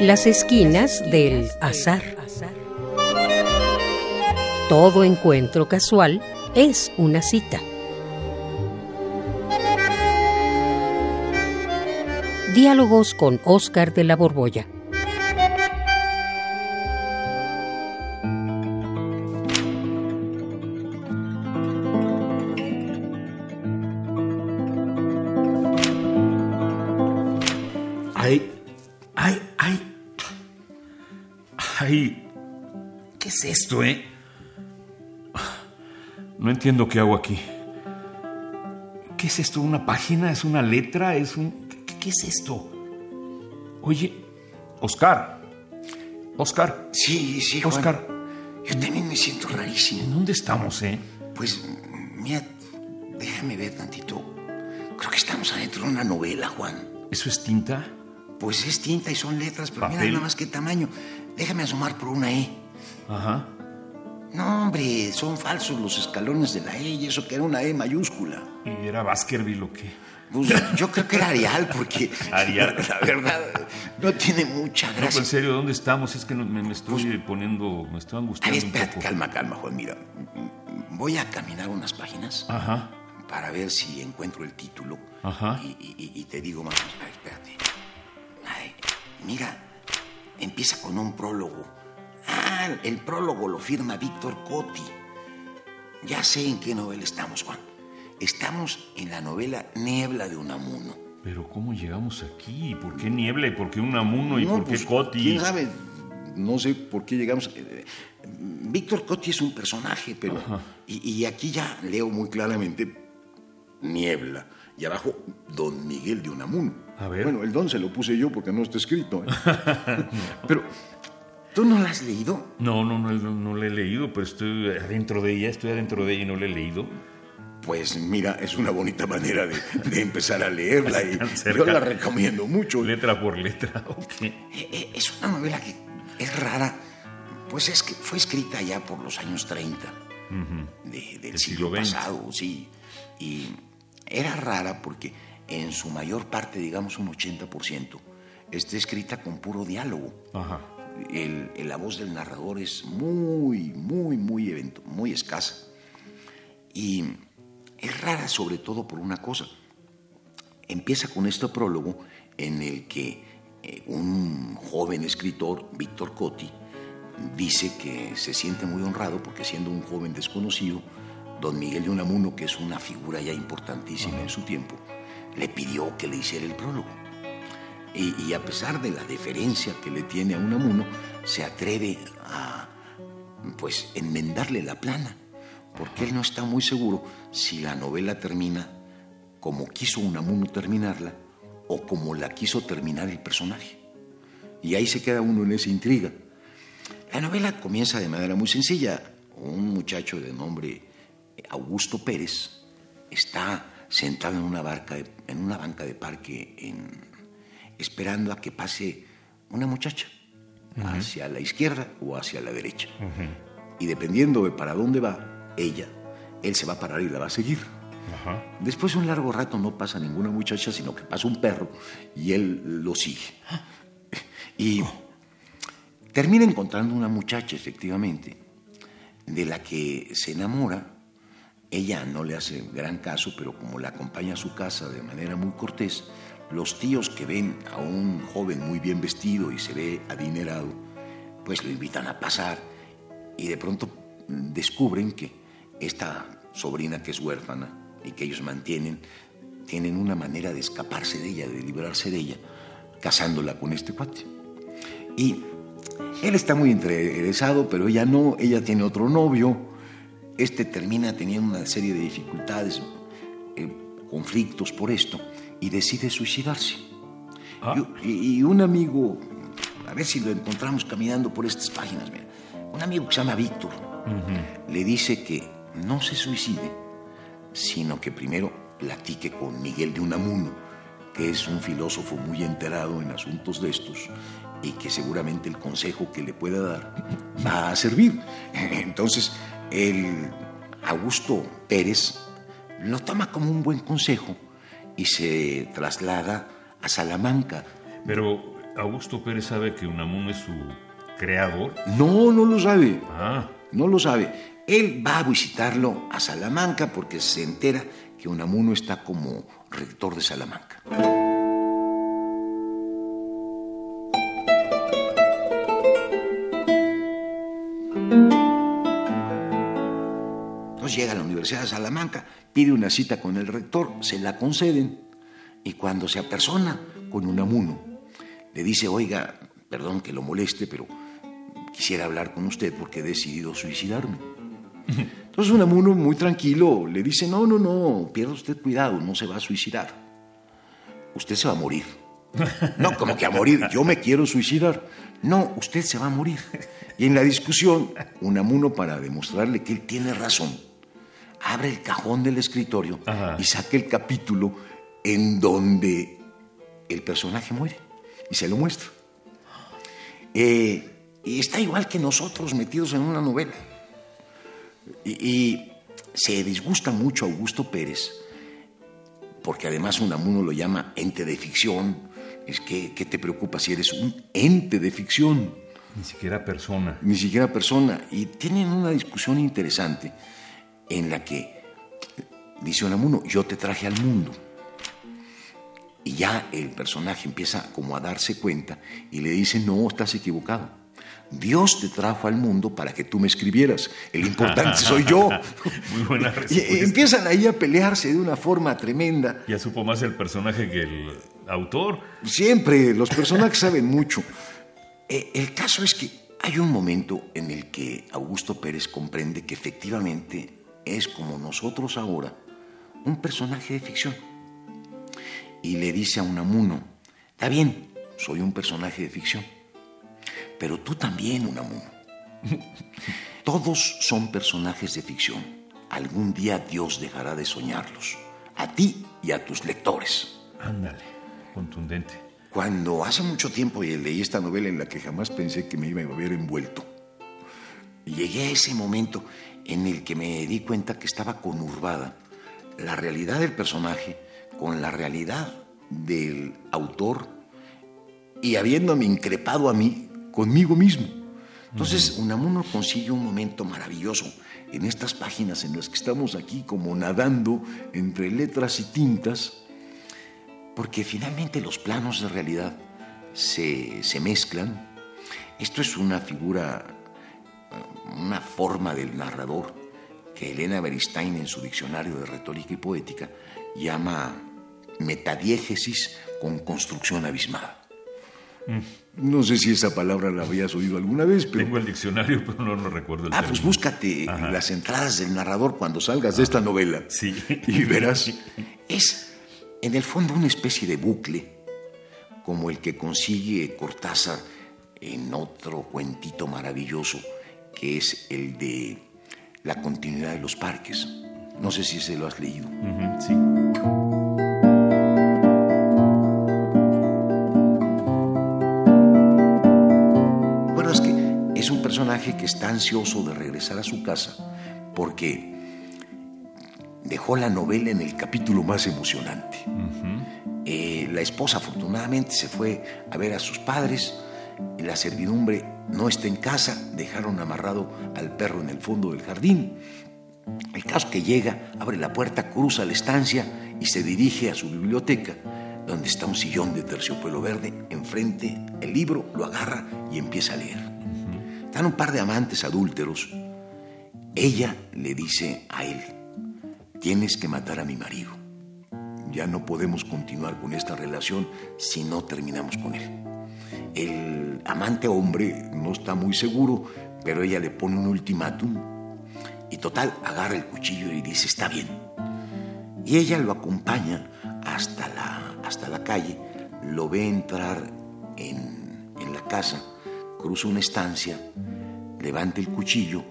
Las esquinas del azar. Todo encuentro casual es una cita. Diálogos con Oscar de la Borbolla. No entiendo qué hago aquí. ¿Qué es esto? ¿Una página? ¿Es una letra? ¿Es un... ¿Qué, qué es esto? Oye, Oscar. Oscar. Sí, sí, Juan. Oscar. Yo también me siento rarísimo. ¿En dónde estamos, eh? Pues, mira, déjame ver tantito. Creo que estamos adentro de una novela, Juan. ¿Eso es tinta? Pues es tinta y son letras, pero mira nada más qué tamaño. Déjame asomar por una E. Ajá. No, hombre, son falsos los escalones de la E y eso que era una E mayúscula. ¿Y era Baskerville o qué? Pues, yo creo que era Arial porque... Arial. La verdad, no tiene mucha No, pero en gracia. serio, ¿dónde estamos? Es que me, me estoy poniendo... Me estoy A ver, angustiando un espérate, poco. calma, calma, Juan. Mira, voy a caminar unas páginas Ajá. para ver si encuentro el título. Ajá. Y, y- y- y te digo más. Ay, espérate. Ay, mira, empieza con un prólogo. Ah, el prólogo lo firma Víctor Cotti. Ya sé en qué novela estamos, Juan. Estamos en la novela Niebla de Unamuno. Pero ¿cómo llegamos aquí? ¿Por qué niebla? ¿Y por qué Unamuno? ¿Y No, por qué pues, Coti? ¿Quién sabe? No sé por qué llegamos. eh, Víctor Cotti es un personaje, pero. Y, y aquí ya leo muy claramente Niebla. Y abajo, Don Miguel de Unamuno. A ver. Bueno, el don se lo puse yo porque no está escrito. ¿eh? Pero, ¿tú no la has leído? No, no, no, no, no la he leído, pero estoy adentro de ella, estoy adentro de ella y no la he leído. Pues mira, es una bonita manera de, de empezar a leerla y yo la recomiendo mucho. Letra por letra, ok. Eh, eh, Es una novela que es rara, pues es que fue escrita ya por los años 30 de- del siglo, siglo pasado, sí. Y era rara porque en su mayor parte, digamos un 80%, está escrita con puro diálogo. Ajá. El- el- la voz del narrador es muy, muy, muy, evento- muy escasa. Y es rara sobre todo por una cosa. Empieza con este prólogo en el que eh, un joven escritor, Víctor Cotti, dice que se siente muy honrado porque siendo un joven desconocido, don Miguel de Unamuno, que es una figura ya importantísima en su tiempo, le pidió que le hiciera el prólogo. Y, a pesar de la deferencia que le tiene a Unamuno, se atreve a pues enmendarle la plana, porque él no está muy seguro si la novela termina como quiso Unamuno terminarla o como la quiso terminar el personaje. Y ahí se queda uno en esa intriga. La novela comienza de manera muy sencilla. Un muchacho de nombre Augusto Pérez está sentado en una, barca en una banca de parque en- esperando a que pase una muchacha hacia la izquierda o hacia la derecha. Y dependiendo de para dónde va ella, él se va a parar y la va a seguir. Después de un largo rato no pasa ninguna muchacha, sino que pasa un perro y él lo sigue. Y termina encontrando una muchacha, efectivamente, de la que se enamora. Ella no le hace gran caso, pero como la acompaña a su casa de manera muy cortés, los tíos que ven a un joven muy bien vestido y se ve adinerado, pues lo invitan a pasar y de pronto descubren que esta sobrina que es huérfana y que ellos mantienen, tienen una manera de escaparse de ella, de librarse de ella, casándola con este cuate. Y él está muy interesado, pero ella no, ella tiene otro novio. Este termina teniendo una serie de dificultades, eh, conflictos por esto, y decide suicidarse. Ah. Y, y un amigo, a ver si lo encontramos caminando por estas páginas, mira, un amigo que se llama Víctor, le dice que no se suicide, sino que primero platique con Miguel de Unamuno, que es un filósofo muy enterado en asuntos de estos y que seguramente el consejo que le pueda dar va a servir. Entonces, el Augusto Pérez lo toma como un buen consejo y se traslada a Salamanca. Pero ¿Augusto Pérez sabe que Unamuno es su creador? No, no lo sabe. Ah, No lo sabe. Él va a visitarlo a Salamanca porque se entera que Unamuno está como rector de Salamanca. Llega a la Universidad de Salamanca, pide una cita con el rector, se la conceden y cuando se apersona con Unamuno, le dice, oiga, perdón que lo moleste, pero quisiera hablar con usted porque he decidido suicidarme. Entonces Unamuno, muy tranquilo, le dice, no, no, no, pierda usted cuidado, no se va a suicidar. Usted se va a morir. No, como que a morir, yo me quiero suicidar. No, usted se va a morir. Y en la discusión, Unamuno, para demostrarle que él tiene razón, abre el cajón del escritorio Ajá. y saca el capítulo en donde el personaje muere y se lo muestra. Eh, y está igual que nosotros metidos en una novela. Y, y se disgusta mucho Augusto Pérez, porque además Unamuno lo llama ente de ficción. Es que, ¿qué te preocupa si eres un ente de ficción? ni siquiera persona. Ni siquiera persona. Y tienen una discusión interesante en la que dice Unamuno, yo te traje al mundo. Y ya el personaje empieza como a darse cuenta y le dice, no, estás equivocado. Dios te trajo al mundo para que tú me escribieras. El importante soy yo. Muy buena respuesta. empiezan ahí a pelearse de una forma tremenda. Ya supo más el personaje que el autor. Siempre, los personajes saben mucho. Eh, el caso es que hay un momento en el que Augusto Pérez comprende que efectivamente es como nosotros ahora, un personaje de ficción. Y le dice a Unamuno, está bien, soy un personaje de ficción, pero tú también, Unamuno. Todos son personajes de ficción. Algún día Dios dejará de soñarlos, a ti y a tus lectores. Ándale, contundente. Cuando hace mucho tiempo leí esta novela en la que jamás pensé que me iba a haber envuelto, llegué a ese momento en el que me di cuenta que estaba conurbada la realidad del personaje con la realidad del autor y habiéndome increpado a mí conmigo mismo. Entonces, Unamuno consigue un momento maravilloso en estas páginas en las que estamos aquí como nadando entre letras y tintas, porque finalmente los planos de realidad se, se mezclan. Esto es una figura, una forma del narrador que Elena Beristain en su diccionario de retórica y poética llama metadiégesis con construcción abismada. No sé si esa palabra la habías oído alguna vez, pero... Tengo el diccionario, pero no, no recuerdo el Ah, pues búscate Ajá. las entradas del narrador cuando salgas de esta novela. Sí. Y verás, es en el fondo una especie de bucle, como el que consigue Cortázar en otro cuentito maravilloso, que es el de la continuidad de los parques. No sé si se lo has leído. Sí. ¿Recuerdas que es un personaje que está ansioso de regresar a su casa porque dejó la novela en el capítulo más emocionante? Eh, la esposa afortunadamente se fue a ver a sus padres, la servidumbre no está en casa, dejaron amarrado al perro en el fondo del jardín. El caso que llega, abre la puerta, cruza la estancia y se dirige a su biblioteca, donde está un sillón de terciopelo verde, enfrente el libro, lo agarra y empieza a leer. Están un par de amantes adúlteros. Ella le dice a él, tienes que matar a mi marido. Ya no podemos continuar con esta relación si no terminamos con él. El amante hombre no está muy seguro, pero ella le pone un ultimátum y total agarra el cuchillo y dice, está bien. Y ella lo acompaña hasta la, hasta la calle, lo ve entrar en, en la casa, cruza una estancia, levanta el cuchillo,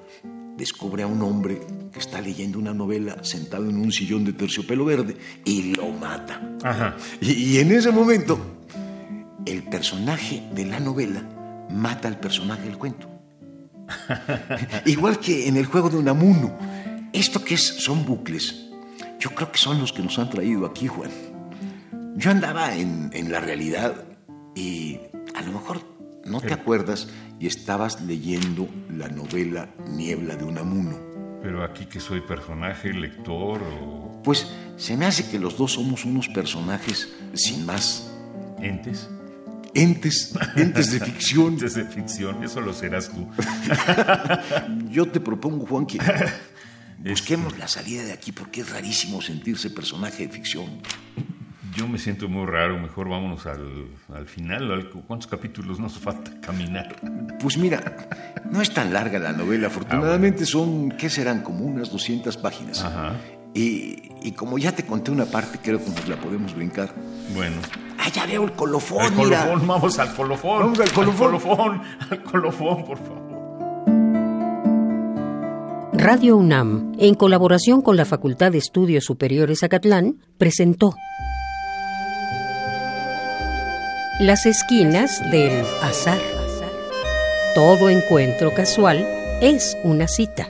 descubre a un hombre que está leyendo una novela sentado en un sillón de terciopelo verde y lo mata. Ajá. Y, y en ese momento, el personaje de la novela mata al personaje del cuento. Igual que en el juego de Unamuno. Esto que es, son bucles, yo creo que son los que nos han traído aquí, Juan. Yo andaba en, en la realidad y a lo mejor no te acuerdas y estabas leyendo la novela Niebla de Unamuno. Pero aquí que soy personaje, lector o... Pues se me hace que los dos somos unos personajes sin más. ¿Entes? Entes, entes de ficción. Entes de ficción, eso lo serás tú. Yo te propongo, Juan, que busquemos la salida de aquí porque es rarísimo sentirse personaje de ficción. Yo me siento muy raro, mejor vámonos al, al final. ¿Cuántos capítulos nos falta caminar? Pues mira, no es tan larga la novela, afortunadamente son, ¿qué serán? Como unas 200 páginas. Ajá. Y, y como ya te conté una parte, creo que nos la podemos brincar. Bueno. Ah, ya veo el colofón, Al mira. colofón, vamos al colofón. Vamos al colofón. Al colofón, al colofón, por favor. Radio UNAM, en colaboración con la Facultad de Estudios Superiores Acatlán, presentó Las esquinas del azar. Todo encuentro casual es una cita.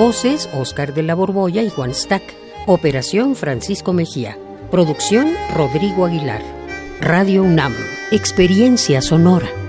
Voces Oscar de la Borbolla y Juan Stack. Operación Francisco Mejía. Producción Rodrigo Aguilar. Radio UNAM. Experiencia sonora.